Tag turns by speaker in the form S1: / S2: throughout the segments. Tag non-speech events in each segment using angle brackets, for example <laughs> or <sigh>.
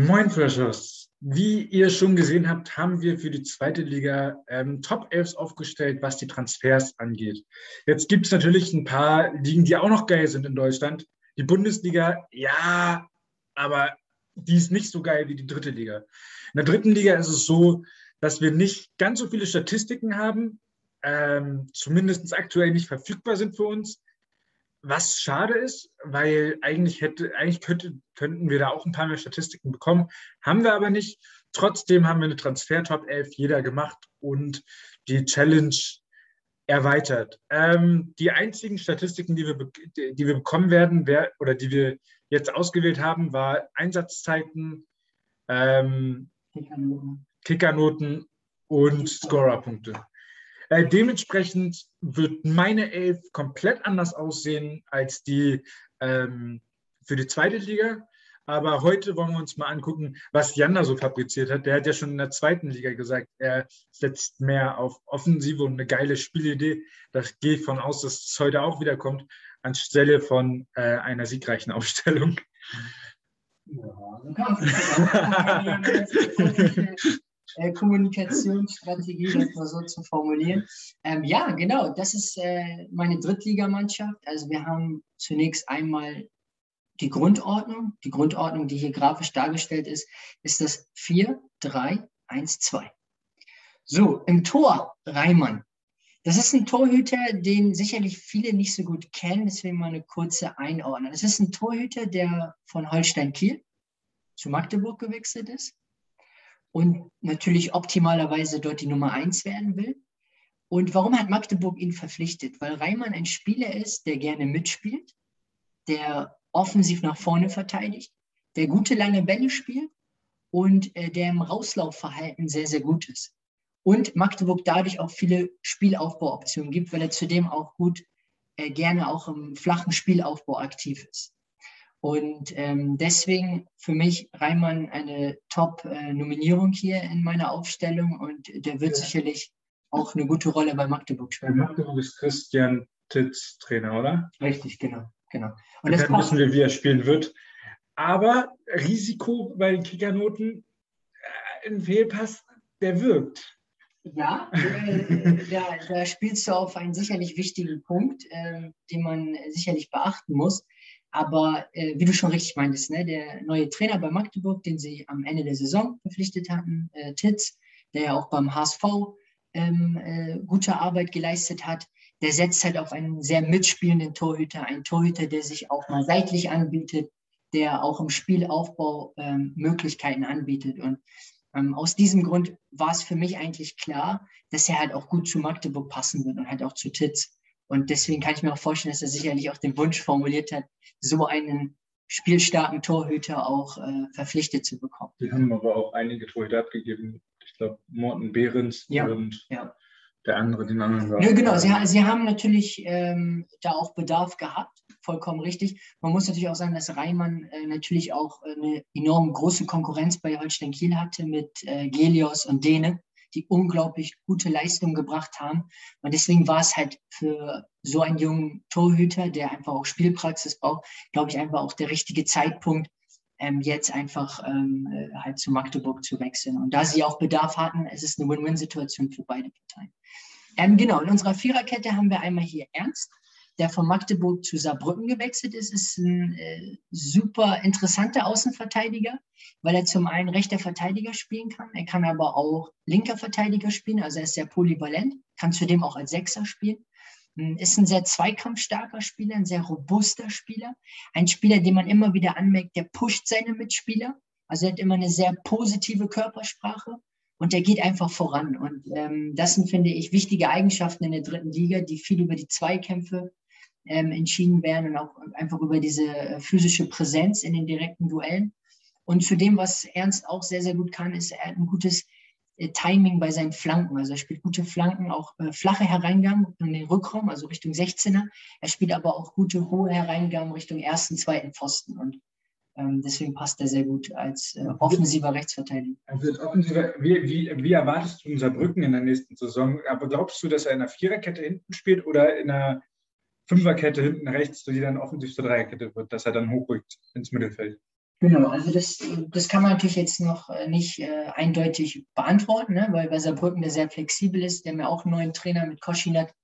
S1: Moin Freshers. Wie ihr schon gesehen habt, haben wir für die zweite Liga ähm, Top 11 aufgestellt, was die Transfers angeht. Jetzt gibt es natürlich ein paar Ligen, die auch noch geil sind in Deutschland. Die Bundesliga, ja, aber die ist nicht so geil wie die dritte Liga. In der dritten Liga ist es so, dass wir nicht ganz so viele Statistiken haben, ähm, zumindest aktuell nicht verfügbar sind für uns. Was schade ist, weil eigentlich hätte, eigentlich könnte, könnten wir da auch ein paar mehr Statistiken bekommen, haben wir aber nicht. Trotzdem haben wir eine Transfer Top 11 jeder gemacht und die Challenge erweitert. Ähm, die einzigen Statistiken, die wir, die wir bekommen werden, wer, oder die wir jetzt ausgewählt haben, war Einsatzzeiten, ähm, Kickernoten. Kickernoten und Scorerpunkte. Äh, dementsprechend wird meine Elf komplett anders aussehen als die ähm, für die zweite Liga. Aber heute wollen wir uns mal angucken, was Jan da so fabriziert hat. Der hat ja schon in der zweiten Liga gesagt, er setzt mehr auf Offensive und eine geile Spielidee. Da gehe ich von aus, dass es heute auch wieder kommt, anstelle von äh, einer siegreichen Aufstellung. Ja, <laughs>
S2: äh, Kommunikationsstrategie, das mal so zu formulieren. Ähm, ja, genau, das ist äh, meine Drittligamannschaft. Also wir haben zunächst einmal die Grundordnung. Die Grundordnung, die hier grafisch dargestellt ist, ist das 4, 3, 1, 2. So, im Tor Reimann. Das ist ein Torhüter, den sicherlich viele nicht so gut kennen, deswegen mal eine kurze Einordnung. Das ist ein Torhüter, der von Holstein Kiel zu Magdeburg gewechselt ist und natürlich optimalerweise dort die Nummer eins werden will. Und warum hat Magdeburg ihn verpflichtet? Weil Reimann ein Spieler ist, der gerne mitspielt, der offensiv nach vorne verteidigt, der gute lange Bälle spielt und äh, der im Rauslaufverhalten sehr, sehr gut ist. Und Magdeburg dadurch auch viele Spielaufbauoptionen gibt, weil er zudem auch gut äh, gerne auch im flachen Spielaufbau aktiv ist. Und ähm, deswegen für mich Reimann eine Top-Nominierung hier in meiner Aufstellung und der wird ja. sicherlich auch eine gute Rolle bei Magdeburg spielen.
S1: Bei Magdeburg ist Christian Titz Trainer, oder?
S2: Richtig, genau. genau.
S1: Und dann wissen wir, wie er spielen wird. Aber Risiko bei den Kickernoten, äh, ein Fehlpass, der wirkt.
S2: Ja, äh, da, da, spielst du auf einen sicherlich wichtigen Punkt, äh, den man sicherlich beachten muss. Aber äh, wie du schon richtig meintest, ne, der neue Trainer bei Magdeburg, den sie am Ende der Saison verpflichtet hatten, äh, Titz, der ja auch beim HSV ähm, äh, gute Arbeit geleistet hat, der setzt halt auf einen sehr mitspielenden Torhüter, einen Torhüter, der sich auch mal seitlich anbietet, der auch im Spielaufbau ähm, Möglichkeiten anbietet. Und ähm, aus diesem Grund war es für mich eigentlich klar, dass er halt auch gut zu Magdeburg passen wird und halt auch zu Titz. Und deswegen kann ich mir auch vorstellen, dass er sicherlich auch den Wunsch formuliert hat, so einen spielstarken Torhüter auch äh, verpflichtet zu bekommen.
S1: Die haben aber auch einige Torhüter abgegeben. Ich glaube, Morten Behrens ja, und ja. der andere, den anderen.
S2: Ja, genau, sie, sie haben natürlich ähm, da auch Bedarf gehabt, vollkommen richtig. Man muss natürlich auch sagen, dass Reimann äh, natürlich auch eine enorm große Konkurrenz bei Holstein Kiel hatte mit äh, Gelios und Dene die unglaublich gute Leistung gebracht haben. Und deswegen war es halt für so einen jungen Torhüter, der einfach auch Spielpraxis braucht, glaube ich, einfach auch der richtige Zeitpunkt, ähm, jetzt einfach ähm, äh, halt zu Magdeburg zu wechseln. Und da sie auch Bedarf hatten, es ist eine Win-Win-Situation für beide Parteien. Ähm, genau, in unserer Viererkette haben wir einmal hier Ernst, der von Magdeburg zu Saarbrücken gewechselt ist, ist ein äh, super interessanter Außenverteidiger, weil er zum einen rechter Verteidiger spielen kann, er kann aber auch linker Verteidiger spielen, also er ist sehr polyvalent, kann zudem auch als Sechser spielen. Hm, ist ein sehr zweikampfstarker Spieler, ein sehr robuster Spieler, ein Spieler, den man immer wieder anmerkt, der pusht seine Mitspieler, also er hat immer eine sehr positive Körpersprache und der geht einfach voran. Und ähm, das sind, finde ich, wichtige Eigenschaften in der dritten Liga, die viel über die Zweikämpfe ähm, entschieden werden und auch einfach über diese äh, physische Präsenz in den direkten Duellen. Und zu dem, was Ernst auch sehr, sehr gut kann, ist, er hat ein gutes äh, Timing bei seinen Flanken. Also er spielt gute Flanken, auch äh, flache Hereingang in den Rückraum, also Richtung 16er. Er spielt aber auch gute hohe Hereingang Richtung ersten, zweiten Pfosten. Und ähm, deswegen passt er sehr gut als äh, offensiver Rechtsverteidiger.
S1: Also offensiver, wie, wie, wie erwartest du unser Brücken in der nächsten Saison? Aber glaubst du, dass er in einer Viererkette hinten spielt oder in einer Fünferkette hinten rechts, die dann offensiv zur Dreierkette wird, dass er dann hochrückt ins Mittelfeld.
S2: Genau, also das, das kann man natürlich jetzt noch äh, nicht äh, eindeutig beantworten, ne? weil bei Saarbrücken der sehr flexibel ist. Der ja auch einen neuen Trainer mit Koschinat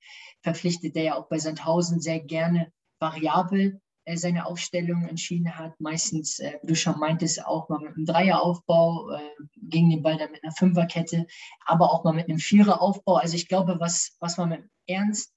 S2: verpflichtet, der ja auch bei Sandhausen sehr gerne variabel äh, seine Aufstellung entschieden hat. Meistens, äh, wie du schon meintest, auch mal mit einem Dreieraufbau, äh, gegen den Ball dann mit einer Fünferkette, aber auch mal mit einem Viereraufbau. Also ich glaube, was, was man mit Ernst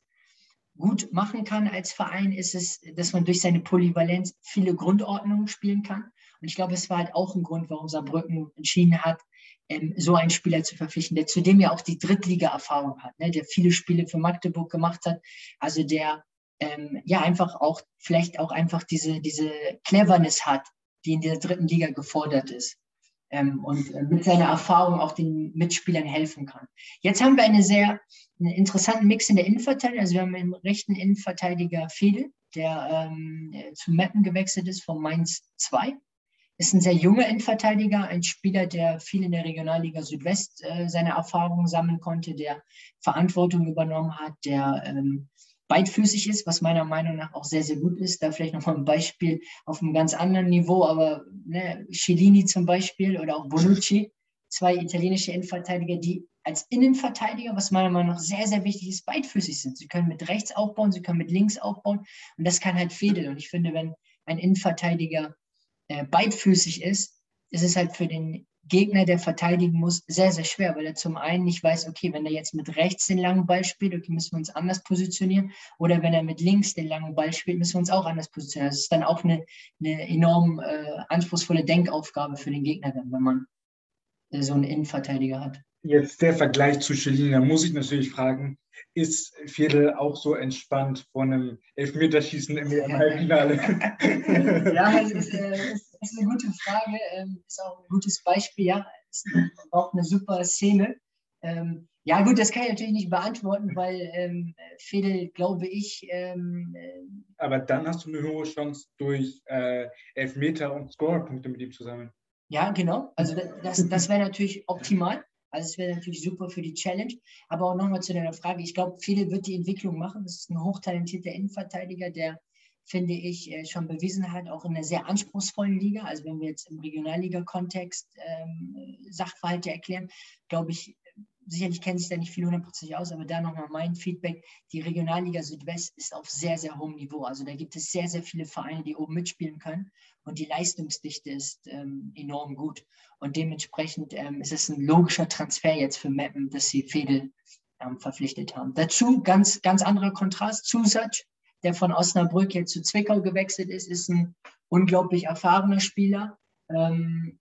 S2: gut machen kann als Verein, ist es, dass man durch seine Polyvalenz viele Grundordnungen spielen kann. Und ich glaube, es war halt auch ein Grund, warum Saarbrücken entschieden hat, ähm, so einen Spieler zu verpflichten, der zudem ja auch die Drittliga-Erfahrung hat, ne, der viele Spiele für Magdeburg gemacht hat, also der ähm, ja einfach auch vielleicht auch einfach diese, diese Cleverness hat, die in der dritten Liga gefordert ist. Ähm, und äh, mit seiner Erfahrung auch den Mitspielern helfen kann. Jetzt haben wir eine sehr einen interessanten Mix in der Innenverteidigung. Also wir haben einen rechten Innenverteidiger Fede, der ähm, zu Meppen gewechselt ist von Mainz 2. Ist ein sehr junger Innenverteidiger, ein Spieler, der viel in der Regionalliga Südwest äh, seine Erfahrungen sammeln konnte, der Verantwortung übernommen hat, der ähm, beidfüßig ist, was meiner Meinung nach auch sehr, sehr gut ist. Da vielleicht nochmal ein Beispiel auf einem ganz anderen Niveau, aber ne, Cellini zum Beispiel oder auch Bonucci, zwei italienische Innenverteidiger, die als Innenverteidiger, was meiner Meinung nach sehr, sehr wichtig ist, beidfüßig sind. Sie können mit rechts aufbauen, sie können mit links aufbauen und das kann halt fädeln. Und ich finde, wenn ein Innenverteidiger äh, beidfüßig ist, ist es halt für den Gegner, der verteidigen muss, sehr, sehr schwer, weil er zum einen nicht weiß, okay, wenn er jetzt mit rechts den langen Ball spielt, okay, müssen wir uns anders positionieren. Oder wenn er mit links den langen Ball spielt, müssen wir uns auch anders positionieren. Das ist dann auch eine, eine enorm äh, anspruchsvolle Denkaufgabe für den Gegner, wenn man äh, so einen Innenverteidiger hat.
S1: Jetzt der Vergleich zu Schilling, da muss ich natürlich fragen, ist Viertel auch so entspannt vor einem Elfmeterschießen im Halbfinale? <laughs>
S2: ja, das ist, äh, ist, ist, eine gute Frage, ähm, ist auch ein gutes Beispiel, ja, ist auch eine super Szene. Ähm, ja, gut, das kann ich natürlich nicht beantworten, weil ähm, Fedel, glaube ich. Ähm, äh,
S1: Aber dann hast du eine hohe Chance, durch äh, Elfmeter und Scorerpunkte mit ihm zu sammeln.
S2: Ja, genau. Also das, das wäre natürlich optimal. Also es wäre natürlich super für die Challenge. Aber auch nochmal zu deiner Frage. Ich glaube, viele wird die Entwicklung machen. Das ist ein hochtalentierter Innenverteidiger, der, finde ich, äh, schon bewiesen hat, auch in einer sehr anspruchsvollen Liga. Also wenn wir jetzt im Regionalliga-Kontext ähm, Sachverhalte erklären, glaube ich, sicherlich kennen sich da nicht viele hundertprozentig aus, aber da nochmal mein Feedback. Die Regionalliga Südwest ist auf sehr, sehr hohem Niveau. Also da gibt es sehr, sehr viele Vereine, die oben mitspielen können und die Leistungsdichte ist ähm, enorm gut. Und dementsprechend ähm, ist es ein logischer Transfer jetzt für Mappen, dass sie Fedel ähm, verpflichtet haben. Dazu ganz, ganz anderer Kontrast. Zusatz, der von Osnabrück jetzt zu Zwickau gewechselt ist, ist ein unglaublich erfahrener Spieler. Ähm,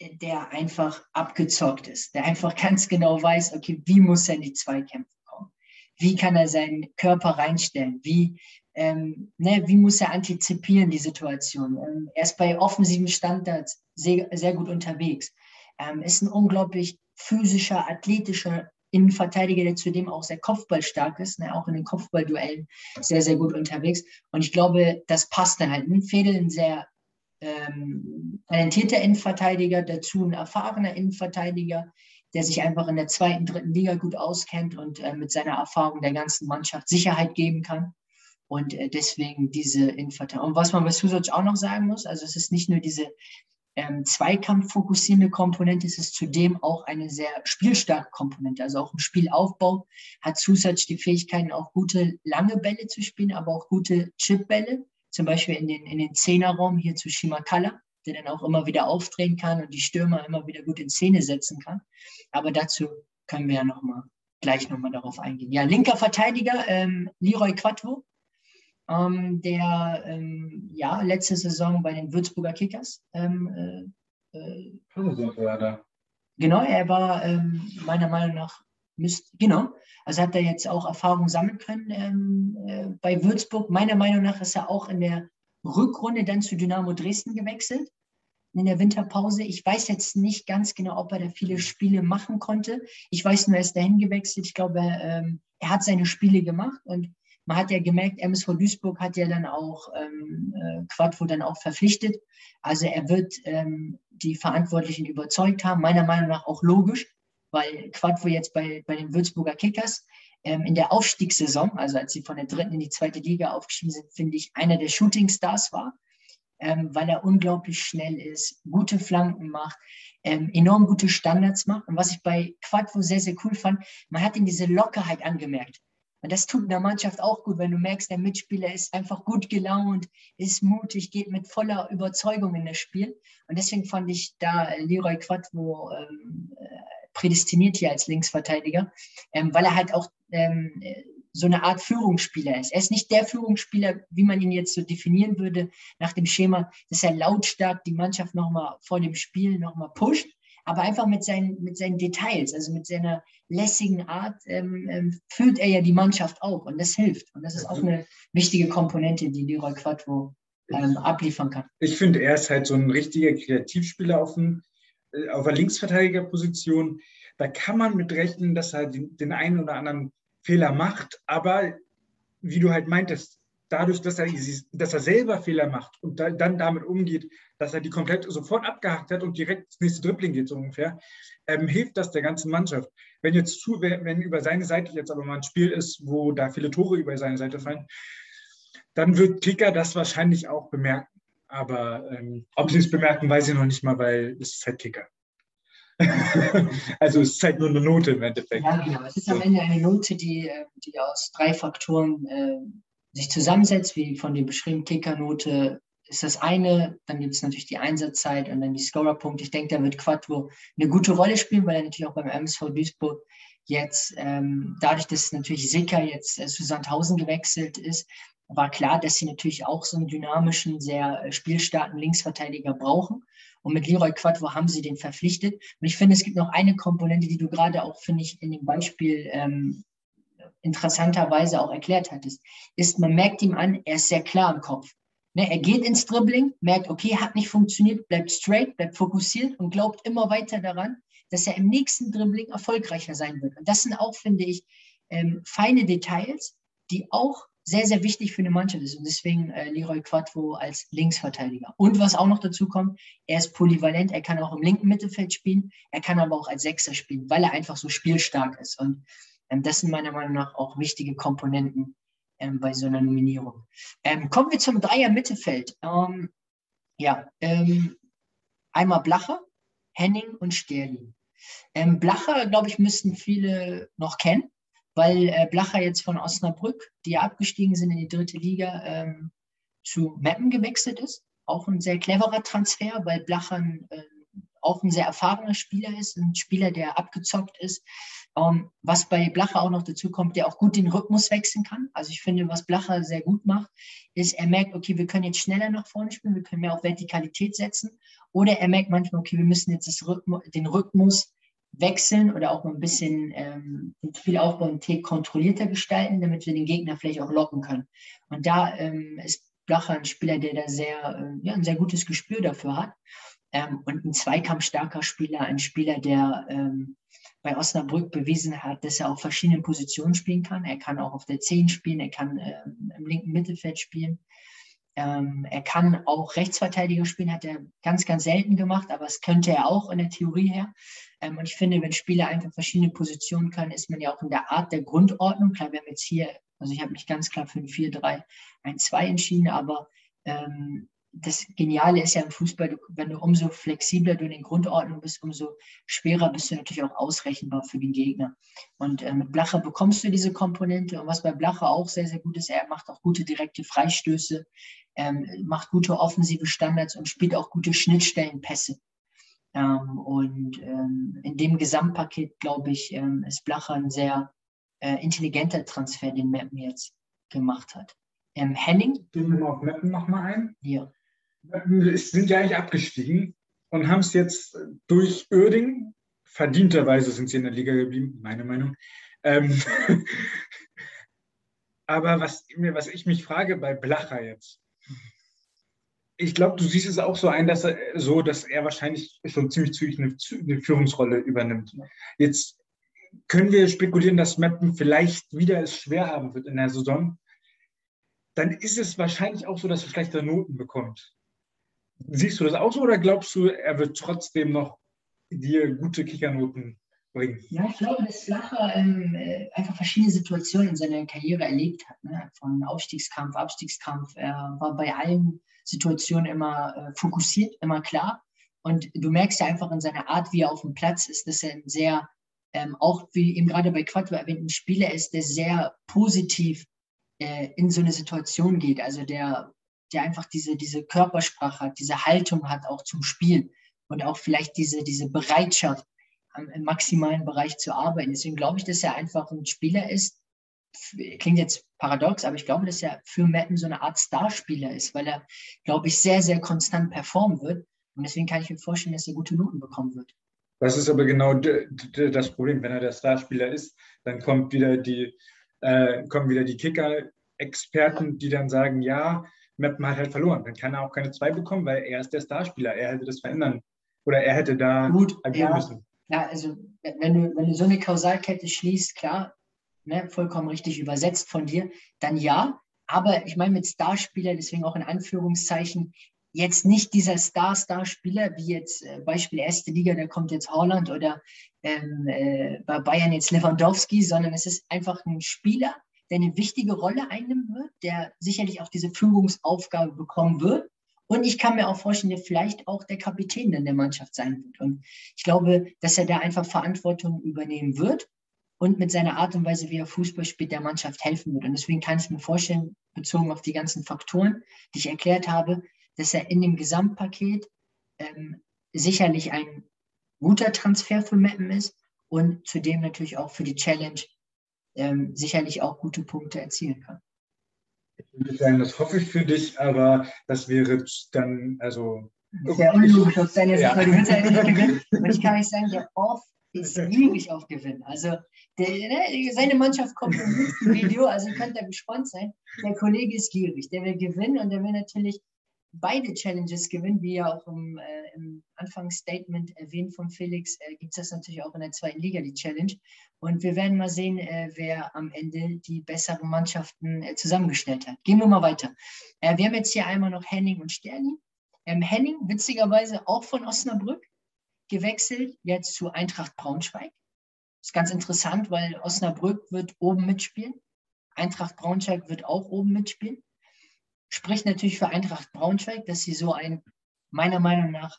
S2: der einfach abgezockt ist, der einfach ganz genau weiß, okay, wie muss er in die Zweikämpfe kommen? Wie kann er seinen Körper reinstellen? Wie, ähm, ne, wie muss er antizipieren, die Situation? Ähm, er ist bei offensiven Standards sehr, sehr gut unterwegs. Ähm, ist ein unglaublich physischer, athletischer Innenverteidiger, der zudem auch sehr kopfballstark ist, ne, auch in den Kopfballduellen sehr, sehr gut unterwegs. Und ich glaube, das passt dann halt. Ein Fedel, ein sehr ähm, talentierter Innenverteidiger, dazu ein erfahrener Innenverteidiger, der sich einfach in der zweiten, dritten Liga gut auskennt und äh, mit seiner Erfahrung der ganzen Mannschaft Sicherheit geben kann. Und äh, deswegen diese Innenverteidigung. Und was man bei Susoc auch noch sagen muss, also es ist nicht nur diese ähm, Zweikampf fokussierende Komponente, es ist zudem auch eine sehr spielstarke Komponente. Also auch im Spielaufbau hat Susac die Fähigkeiten, auch gute lange Bälle zu spielen, aber auch gute Chipbälle zum Beispiel in den, in den Zehnerraum hier zu Shimakala, der dann auch immer wieder aufdrehen kann und die Stürmer immer wieder gut in Szene setzen kann. Aber dazu können wir ja noch mal, gleich nochmal darauf eingehen. Ja, linker Verteidiger, ähm, Leroy Quattro, ähm, der ähm, ja, letzte Saison bei den Würzburger Kickers. Ähm, äh, äh, genau, er war ähm, meiner Meinung nach Müsst, genau. Also hat er jetzt auch Erfahrung sammeln können ähm, äh, bei Würzburg. Meiner Meinung nach ist er auch in der Rückrunde dann zu Dynamo Dresden gewechselt in der Winterpause. Ich weiß jetzt nicht ganz genau, ob er da viele Spiele machen konnte. Ich weiß nur, er ist dahin gewechselt. Ich glaube, ähm, er hat seine Spiele gemacht und man hat ja gemerkt, MSV Duisburg hat ja dann auch ähm, äh, Quadvo dann auch verpflichtet. Also er wird ähm, die Verantwortlichen überzeugt haben, meiner Meinung nach auch logisch weil Quadvo jetzt bei, bei den Würzburger Kickers ähm, in der Aufstiegssaison, also als sie von der dritten in die zweite Liga aufgestiegen sind, finde ich, einer der Shooting Stars war. ähm, weil er unglaublich schnell ist, gute Flanken macht, ähm, enorm gute Standards macht. Und was ich bei Quadvo sehr, sehr cool fand, man hat ihm diese Lockerheit angemerkt. Und das tut in der Mannschaft auch gut, wenn du merkst, der Mitspieler ist einfach gut gelaunt, ist mutig, geht mit voller Überzeugung in das Spiel. Und deswegen fand ich da Leroy Quadvo ähm, äh, prädestiniert hier als Linksverteidiger, ähm, weil er halt auch ähm, so eine Art Führungsspieler ist. Er ist nicht der Führungsspieler, wie man ihn jetzt so definieren würde, nach dem Schema, dass er lautstark die Mannschaft nochmal vor dem Spiel nochmal pusht, aber einfach mit seinen, mit seinen Details, also mit seiner lässigen Art, ähm, ähm, führt er ja die Mannschaft auch und das hilft. Und das ist auch eine wichtige Komponente, die Leroy Quattro ähm, abliefern kann.
S1: Ich finde, er ist halt so ein richtiger Kreativspieler auf, dem, äh, auf der Linksverteidigerposition. Da kann man mit rechnen, dass er den, einen oder anderen Fehler macht, aber wie du halt meintest, dadurch, dass er, dass er selber Fehler macht und da, dann damit umgeht, dass er die komplett sofort abgehakt hat und direkt ins nächste Dribbling geht, so ungefähr, ähm, hilft das der ganzen Mannschaft. Wenn jetzt zu, wenn über seine Seite jetzt aber mal ein Spiel ist, wo da viele Tore über seine Seite fallen, dann wird Kicker das wahrscheinlich auch bemerken. Aber ähm, ob sie es bemerken, weiß ich noch nicht mal, weil es ist halt Kicker. <laughs> also es ist halt nur eine Note im Endeffekt.
S2: Ja, genau. Es ist am Ende eine Note, die, äh, die aus drei Faktoren äh, sich zusammensetzt, wie von dem beschriebenen Kickernote ist das eine, dann gibt es natürlich die Einsatzzeit und dann die Scorerpunkte. Ich denke, da wird Quattro eine gute Rolle spielen, weil er natürlich auch beim MSV Duisburg jetzt, ähm, dadurch, dass natürlich Sicker jetzt äh, zu Sandhausen gewechselt ist, war klar, dass sie natürlich auch so einen dynamischen, sehr äh, spielstarken Linksverteidiger brauchen. Und mit Leroy Quattro haben sie den verpflichtet. Und ich finde, es gibt noch eine Komponente, die du gerade auch, finde ich, in dem Beispiel ähm, interessanterweise auch erklärt hattest, ist, man merkt ihm an, er ist sehr klar im Kopf. Ne, er geht ins Dribbling, merkt, okay, hat nicht funktioniert, bleibt straight, bleibt fokussiert und glaubt immer weiter daran, dass er im nächsten Dribbling erfolgreicher sein wird. Und das sind auch, finde ich, ähm, feine Details, die auch sehr, sehr wichtig für eine Mannschaft ist. Und deswegen äh, Leroy Quattro als Linksverteidiger. Und was auch noch dazu kommt, er ist polyvalent, er kann auch im linken Mittelfeld spielen, er kann aber auch als Sechser spielen, weil er einfach so spielstark ist. Und ähm, das sind meiner Meinung nach auch wichtige Komponenten ähm, bei so einer Nominierung. Ähm, kommen wir zum Dreier Mittelfeld. Ähm, ja, ähm, einmal Blacher, Henning und Sterling. Ähm, Blacher, glaube ich, müssten viele noch kennen weil äh, Blacher jetzt von Osnabrück, die ja abgestiegen sind in die dritte Liga, ähm, zu Meppen gewechselt ist. Auch ein sehr cleverer Transfer, weil Blacher äh, auch ein sehr erfahrener Spieler ist, ein Spieler, der abgezockt ist. Ähm, was bei Blacher auch noch dazu kommt, der auch gut den Rhythmus wechseln kann. Also ich finde, was Blacher sehr gut macht, ist, er merkt, okay, wir können jetzt schneller nach vorne spielen, wir können mehr auf Vertikalität setzen. Oder er merkt manchmal, okay, wir müssen jetzt Rhythmus, den Rhythmus wechseln oder auch ein bisschen ähm, den Spielaufbau und T kontrollierter gestalten, damit wir den Gegner vielleicht auch locken können. Und da ähm, ist Blacher ein Spieler, der da sehr, äh, ja, ein sehr gutes Gespür dafür hat. Ähm, und ein zweikampfstarker Spieler, ein Spieler, der ähm, bei Osnabrück bewiesen hat, dass er auf verschiedenen Positionen spielen kann. Er kann auch auf der 10 spielen, er kann äh, im linken Mittelfeld spielen. Ähm, er kann auch Rechtsverteidiger spielen, hat er ganz, ganz selten gemacht, aber es könnte er auch in der Theorie her. Ähm, und ich finde, wenn Spieler einfach verschiedene Positionen können, ist man ja auch in der Art der Grundordnung. Klar, wir haben jetzt hier, also ich habe mich ganz klar für ein 4-3-1-2 entschieden, aber ähm, das Geniale ist ja im Fußball, wenn du umso flexibler du in den Grundordnungen bist, umso schwerer bist du natürlich auch ausrechenbar für den Gegner. Und äh, mit Blacher bekommst du diese Komponente. Und was bei Blacher auch sehr, sehr gut ist, er macht auch gute direkte Freistöße, ähm, macht gute offensive Standards und spielt auch gute Schnittstellenpässe. Ähm, und ähm, in dem Gesamtpaket, glaube ich, ähm, ist Blacher ein sehr äh, intelligenter Transfer, den Mappen jetzt gemacht hat. Ähm, Henning?
S1: Gehen wir mal auf Mappen nochmal ein.
S2: Ja.
S1: Sind ja eigentlich abgestiegen und haben es jetzt durch Oerding, verdienterweise sind sie in der Liga geblieben, meine Meinung. Ähm, <laughs> aber was, was ich mich frage bei Blacher jetzt, ich glaube, du siehst es auch so ein, dass er so, dass er wahrscheinlich schon ziemlich zügig eine, eine Führungsrolle übernimmt. Jetzt können wir spekulieren, dass Mappen vielleicht wieder es schwer haben wird in der Saison. Dann ist es wahrscheinlich auch so, dass er schlechtere Noten bekommt. Siehst du das auch so oder glaubst du, er wird trotzdem noch dir gute Kickernoten bringen?
S2: Ja, ich glaube, dass Flacher ähm, äh, einfach verschiedene Situationen in seiner Karriere erlebt hat. Ne? Von Aufstiegskampf, Abstiegskampf. Er war bei allen Situation immer äh, fokussiert, immer klar. Und du merkst ja einfach in seiner Art, wie er auf dem Platz ist, dass er ein sehr, ähm, auch wie eben gerade bei Quattro erwähnt, ein Spieler ist, der sehr positiv äh, in so eine Situation geht. Also der, der einfach diese, diese Körpersprache hat, diese Haltung hat auch zum Spiel und auch vielleicht diese, diese Bereitschaft, im maximalen Bereich zu arbeiten. Deswegen glaube ich, dass er einfach ein Spieler ist, klingt jetzt paradox, aber ich glaube, dass er für Mappen so eine Art Starspieler ist, weil er, glaube ich, sehr, sehr konstant performen wird. Und deswegen kann ich mir vorstellen, dass er gute Noten bekommen wird.
S1: Das ist aber genau das Problem. Wenn er der Starspieler ist, dann kommt wieder die, äh, kommen wieder die Kicker-Experten, die dann sagen, ja, Meppen hat halt verloren. Dann kann er auch keine zwei bekommen, weil er ist der Starspieler. Er hätte das verändern oder er hätte da
S2: Gut, agieren ja. müssen. Ja, also wenn du, wenn du so eine Kausalkette schließt, klar, ne, vollkommen richtig übersetzt von dir, dann ja. Aber ich meine mit Starspieler, deswegen auch in Anführungszeichen, jetzt nicht dieser Star-Star-Spieler, wie jetzt äh, Beispiel erste Liga, da kommt jetzt Holland oder ähm, äh, bei Bayern jetzt Lewandowski, sondern es ist einfach ein Spieler, der eine wichtige Rolle einnehmen wird, der sicherlich auch diese Führungsaufgabe bekommen wird und ich kann mir auch vorstellen, der vielleicht auch der Kapitän in der Mannschaft sein wird. Und ich glaube, dass er da einfach Verantwortung übernehmen wird und mit seiner Art und Weise, wie er Fußball spielt, der Mannschaft helfen wird. Und deswegen kann ich mir vorstellen, bezogen auf die ganzen Faktoren, die ich erklärt habe, dass er in dem Gesamtpaket ähm, sicherlich ein guter Transfer für Meppen ist und zudem natürlich auch für die Challenge ähm, sicherlich auch gute Punkte erzielen kann.
S1: Ich würde sagen, das hoffe ich für dich, aber das wäre dann, also.
S2: Sehr unlogisch deiner Sicht, ja. weil du willst ja nicht gewinnen. <laughs> Und ich kann nicht sagen, der Off ist gierig auf Gewinn. Also der, ne, seine Mannschaft kommt im nächsten Video, also ihr könnt da gespannt sein. Der Kollege ist gierig, der will gewinnen und der will natürlich beide Challenges gewinnen, wie ja auch im, äh, im Anfangsstatement erwähnt von Felix, äh, gibt es das natürlich auch in der zweiten Liga, die Challenge. Und wir werden mal sehen, äh, wer am Ende die besseren Mannschaften äh, zusammengestellt hat. Gehen wir mal weiter. Äh, wir haben jetzt hier einmal noch Henning und Sterling. Ähm, Henning, witzigerweise auch von Osnabrück, gewechselt jetzt zu Eintracht Braunschweig. Ist ganz interessant, weil Osnabrück wird oben mitspielen. Eintracht Braunschweig wird auch oben mitspielen spricht natürlich für Eintracht Braunschweig, dass sie so ein, meiner Meinung nach,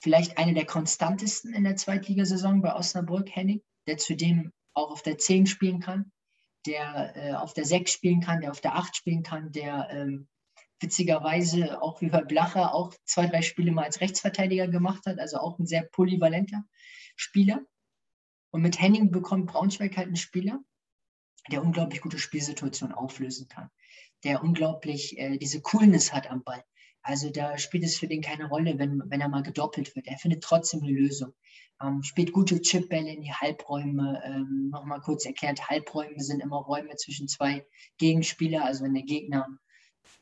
S2: vielleicht eine der konstantesten in der Zweitligasaison bei Osnabrück, Henning, der zudem auch auf der 10 spielen kann, der äh, auf der 6 spielen kann, der auf der 8 spielen kann, der ähm, witzigerweise auch wie bei Blacher auch zwei, drei Spiele mal als Rechtsverteidiger gemacht hat, also auch ein sehr polyvalenter Spieler. Und mit Henning bekommt Braunschweig halt einen Spieler, der unglaublich gute Spielsituationen auflösen kann der unglaublich äh, diese Coolness hat am Ball. Also da spielt es für den keine Rolle, wenn, wenn er mal gedoppelt wird. Er findet trotzdem eine Lösung. Ähm, spielt gute Chipbälle in die Halbräume. Ähm, Nochmal kurz erklärt, Halbräume sind immer Räume zwischen zwei Gegenspieler. Also wenn der Gegner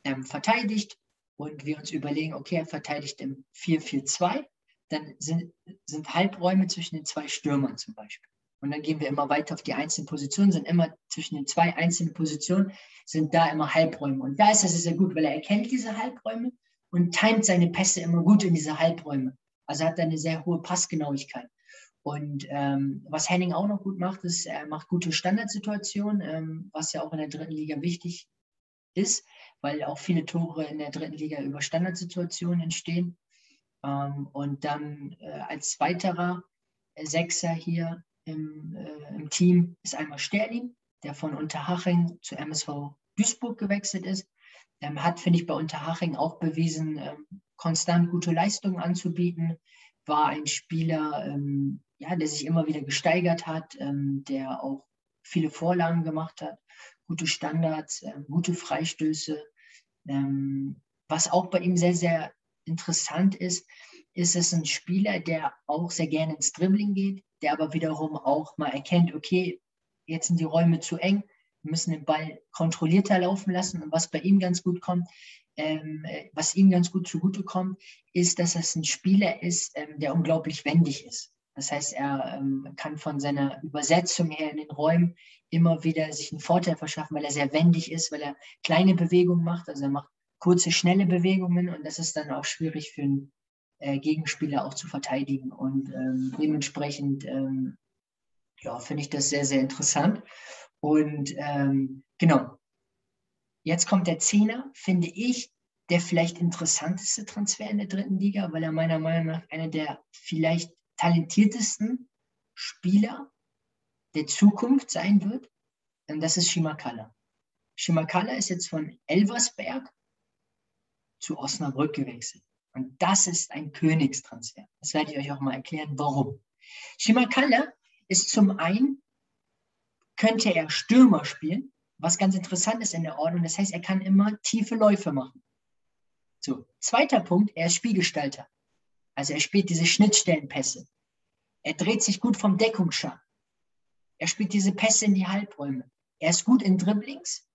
S2: ähm, verteidigt und wir uns überlegen, okay, er verteidigt im 4-4-2, dann sind, sind Halbräume zwischen den zwei Stürmern zum Beispiel. Und dann gehen wir immer weiter auf die einzelnen Positionen, sind immer zwischen den zwei einzelnen Positionen, sind da immer Halbräume. Und da ist das sehr gut, weil er erkennt diese Halbräume und timet seine Pässe immer gut in diese Halbräume. Also hat er eine sehr hohe Passgenauigkeit. Und ähm, was Henning auch noch gut macht, ist, er macht gute Standardsituationen, ähm, was ja auch in der dritten Liga wichtig ist, weil auch viele Tore in der dritten Liga über Standardsituationen entstehen. Ähm, und dann äh, als weiterer Sechser hier im, äh, im Team ist einmal Sterling, der von Unterhaching zu MSV Duisburg gewechselt ist. Ähm, hat, finde ich, bei Unterhaching auch bewiesen, ähm, konstant gute Leistungen anzubieten. War ein Spieler, ähm, ja, der sich immer wieder gesteigert hat, ähm, der auch viele Vorlagen gemacht hat, gute Standards, äh, gute Freistöße. Ähm, was auch bei ihm sehr, sehr interessant ist, ist es ein Spieler, der auch sehr gerne ins Dribbling geht, der aber wiederum auch mal erkennt, okay, jetzt sind die Räume zu eng, wir müssen den Ball kontrollierter laufen lassen. Und was bei ihm ganz gut kommt, ähm, was ihm ganz gut zugutekommt, ist, dass es ein Spieler ist, ähm, der unglaublich wendig ist. Das heißt, er ähm, kann von seiner Übersetzung her in den Räumen immer wieder sich einen Vorteil verschaffen, weil er sehr wendig ist, weil er kleine Bewegungen macht. Also er macht kurze, schnelle Bewegungen und das ist dann auch schwierig für einen äh, Gegenspieler auch zu verteidigen. Und ähm, dementsprechend ähm, ja, finde ich das sehr, sehr interessant. Und ähm, genau, jetzt kommt der Zehner, finde ich der vielleicht interessanteste Transfer in der dritten Liga, weil er meiner Meinung nach einer der vielleicht talentiertesten Spieler der Zukunft sein wird. Und das ist Shimakala. Shimakala ist jetzt von Elversberg zu Osnabrück gewechselt. Und das ist ein Königstransfer. Das werde ich euch auch mal erklären, warum. Shimakala ist zum einen, könnte er Stürmer spielen, was ganz interessant ist in der Ordnung. Das heißt, er kann immer tiefe Läufe machen. So, zweiter Punkt, er ist Spielgestalter. Also er spielt diese Schnittstellenpässe. Er dreht sich gut vom Deckungsschlag. Er spielt diese Pässe in die Halbräume. Er ist gut in Dribblings.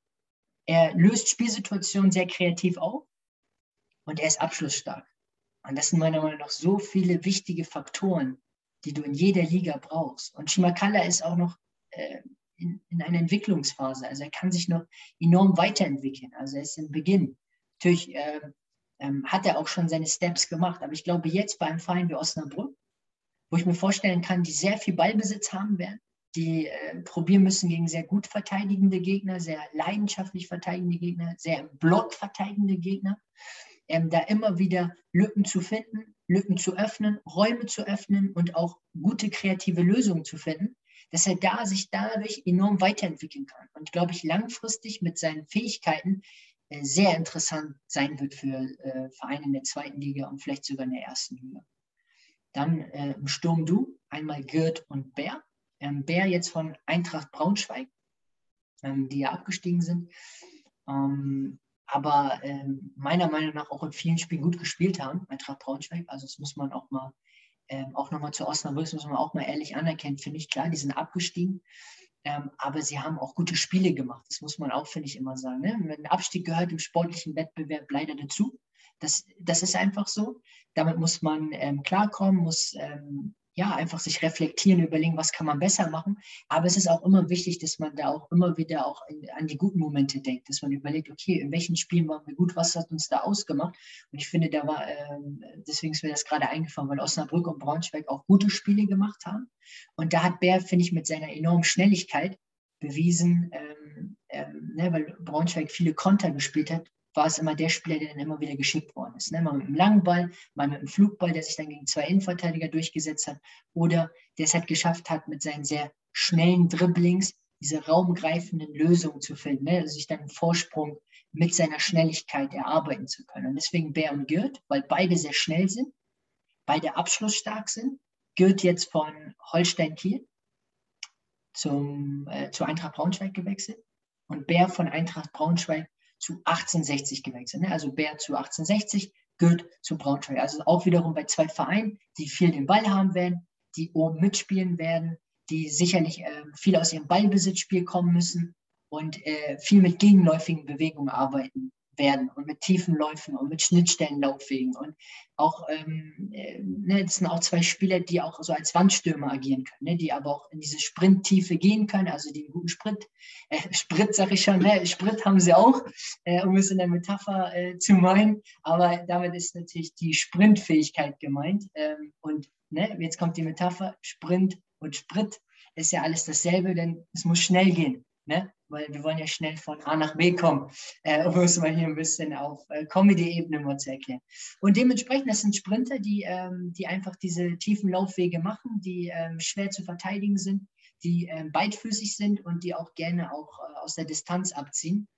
S2: Er löst Spielsituationen sehr kreativ auf. Und er ist abschlussstark. Und das sind meiner Meinung nach so viele wichtige Faktoren, die du in jeder Liga brauchst. Und Shimakala ist auch noch äh, in, in einer Entwicklungsphase. Also er kann sich noch enorm weiterentwickeln. Also er ist im Beginn. Natürlich äh, ähm, hat er auch schon seine Steps gemacht. Aber ich glaube, jetzt bei einem Verein wie Osnabrück, wo ich mir vorstellen kann, die sehr viel Ballbesitz haben werden, die äh, probieren müssen gegen sehr gut verteidigende Gegner, sehr leidenschaftlich verteidigende Gegner, sehr im Block verteidigende Gegner, ähm, da immer wieder Lücken zu finden, Lücken zu öffnen, Räume zu öffnen und auch gute kreative Lösungen zu finden, dass er da sich dadurch enorm weiterentwickeln kann. Und glaube ich, langfristig mit seinen Fähigkeiten äh, sehr interessant sein wird für äh, Vereine in der zweiten Liga und vielleicht sogar in der ersten Liga. Dann äh, im Sturm Du, einmal Gerd und Bär. Ähm, Bär jetzt von Eintracht Braunschweig, ähm, die ja abgestiegen sind. Ähm, aber ähm, meiner Meinung nach auch in vielen Spielen gut gespielt haben, Eintracht Braunschweig. Also das muss man auch mal, ähm, auch nochmal zu Osnabrück, das muss man auch mal ehrlich anerkennen, finde ich. Klar, die sind abgestiegen, ähm, aber sie haben auch gute Spiele gemacht. Das muss man auch, finde ich, immer sagen. Ne? Wenn Abstieg gehört im sportlichen Wettbewerb leider dazu. Das, das ist einfach so. Damit muss man ähm, klarkommen, muss ähm, ja einfach sich reflektieren, überlegen, was kann man besser machen. Aber es ist auch immer wichtig, dass man da auch immer wieder auch in, an die guten Momente denkt, dass man überlegt, okay, in welchen Spielen waren wir gut, was hat uns da ausgemacht? Und ich finde, da war, ähm, deswegen ist mir das gerade eingefallen, weil Osnabrück und Braunschweig auch gute Spiele gemacht haben. Und da hat Bär, finde ich, mit seiner enormen Schnelligkeit bewiesen, ähm, ähm, ne, weil Braunschweig viele Konter gespielt hat, war es immer der Spieler, der dann immer wieder geschickt worden ist. Ne? Mal mit einem langen Ball, mal mit einem Flugball, der sich dann gegen zwei Innenverteidiger durchgesetzt hat. Oder der es halt geschafft hat, mit seinen sehr schnellen Dribblings diese raumgreifenden Lösungen zu finden, ne? also sich dann einen Vorsprung mit seiner Schnelligkeit erarbeiten zu können. Und deswegen Bär und Gürt, weil beide sehr schnell sind, beide abschlussstark sind. Gürt jetzt von Holstein Kiel zum, äh, zu Eintracht Braunschweig gewechselt und Bär von Eintracht Braunschweig zu 1860 gewechselt. Ne? Also Bär zu 1860, Gürt zu Braunschweig. Also auch wiederum bei zwei Vereinen, die viel den Ball haben werden, die oben mitspielen werden, die sicherlich äh, viel aus ihrem Ballbesitzspiel kommen müssen und äh, viel mit gegenläufigen Bewegungen arbeiten werden und mit tiefen Läufen und mit Schnittstellenlaufwegen. Und auch, ähm, äh, ne, das sind auch zwei Spieler, die auch so als Wandstürmer agieren können, ne, die aber auch in diese Sprinttiefe gehen können, also die einen guten Sprint, äh, Sprit sag ich schon, ne, Sprit haben sie auch, äh, um es in der Metapher äh, zu meinen, aber damit ist natürlich die Sprintfähigkeit gemeint. Ähm, und ne, jetzt kommt die Metapher, Sprint und Sprit ist ja alles dasselbe, denn es muss schnell gehen. Ne? Weil wir wollen ja schnell von A nach B kommen, äh, um es mal hier ein bisschen auf äh, Comedy-Ebene mal zu erklären. Und dementsprechend, das sind Sprinter, die, ähm, die einfach diese tiefen Laufwege machen, die ähm, schwer zu verteidigen sind, die ähm, beidfüßig sind und die auch gerne auch äh, aus der Distanz abziehen.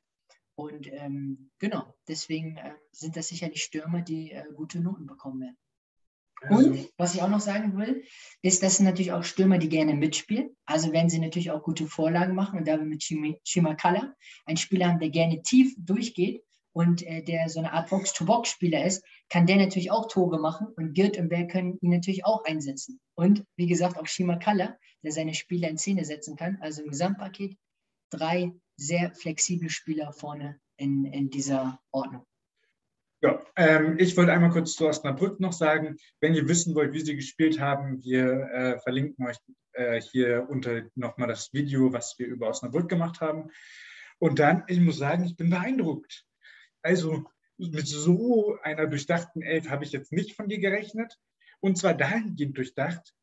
S2: Und ähm, genau, deswegen äh, sind das sicherlich Stürmer, die äh, gute Noten bekommen werden. Und was ich auch noch sagen will, ist, dass natürlich auch Stürmer, die gerne mitspielen. Also werden sie natürlich auch gute Vorlagen machen. Und da wir mit Shimakala einen Spieler haben, der gerne tief durchgeht und äh, der so eine Art Box-to-Box-Spieler ist, kann der natürlich auch Tore machen. Und Girt und Berg können ihn natürlich auch einsetzen. Und wie gesagt, auch Shimakala, der seine Spieler in Szene setzen kann. Also im Gesamtpaket drei sehr flexible Spieler vorne in, in dieser Ordnung.
S1: Ja, ähm, ich wollte einmal kurz zu Osnabrück noch sagen, wenn ihr wissen wollt, wie sie gespielt haben, wir äh, verlinken euch äh, hier unter nochmal das Video, was wir über Osnabrück gemacht haben. Und dann, ich muss sagen, ich bin beeindruckt. Also mit so einer durchdachten Elf habe ich jetzt nicht von dir gerechnet. Und zwar dahingehend durchdacht,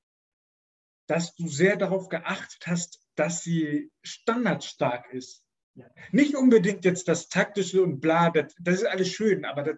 S1: dass du sehr darauf geachtet hast, dass sie standardstark ist. Ja. Nicht unbedingt jetzt das Taktische und bla, das, das ist alles schön, aber das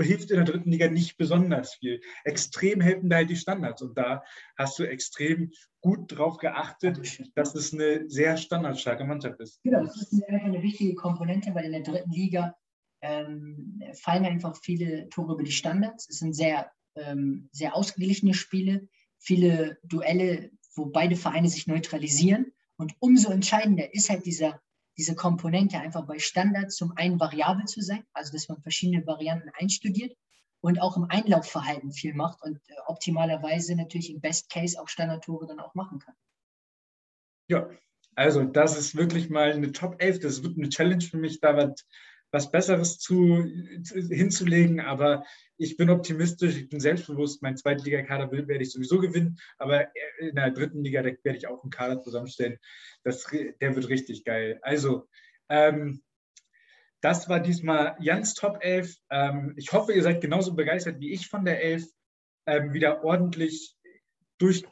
S1: hilft in der dritten Liga nicht besonders viel. Extrem helfen da halt die Standards und da hast du extrem gut drauf geachtet, dass es eine sehr standardstarke Mannschaft ist.
S2: Genau, das ist einfach eine wichtige Komponente, weil in der dritten Liga ähm, fallen einfach viele Tore über die Standards. Es sind sehr, ähm, sehr ausgeglichene Spiele, viele Duelle, wo beide Vereine sich neutralisieren. Und umso entscheidender ist halt dieser diese Komponente einfach bei Standards zum einen variabel zu sein, also dass man verschiedene Varianten einstudiert und auch im Einlaufverhalten viel macht und äh, optimalerweise natürlich im Best Case auch Standardtore dann auch machen kann.
S1: Ja, also das ist wirklich mal eine Top 11. Das wird eine Challenge für mich, da was, was Besseres zu, hinzulegen, aber ich bin optimistisch, ich bin selbstbewusst. Mein Zweitligakader werde ich sowieso gewinnen, aber in der dritten Liga werde ich auch einen Kader zusammenstellen. Das, der wird richtig geil. Also, ähm, das war diesmal Jans Top 11. Ähm, ich hoffe, ihr seid genauso begeistert wie ich von der 11. Ähm, wieder ordentlich durch,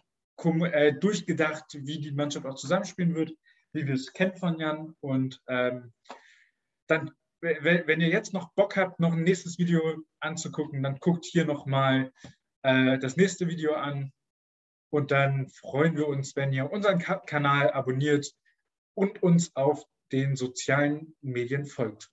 S1: äh, durchgedacht, wie die Mannschaft auch zusammenspielen wird, wie wir es kennen von Jan. Und ähm, dann wenn ihr jetzt noch Bock habt, noch ein nächstes Video anzugucken, dann guckt hier nochmal äh, das nächste Video an. Und dann freuen wir uns, wenn ihr unseren Ka Kanal abonniert und uns auf den sozialen Medien folgt.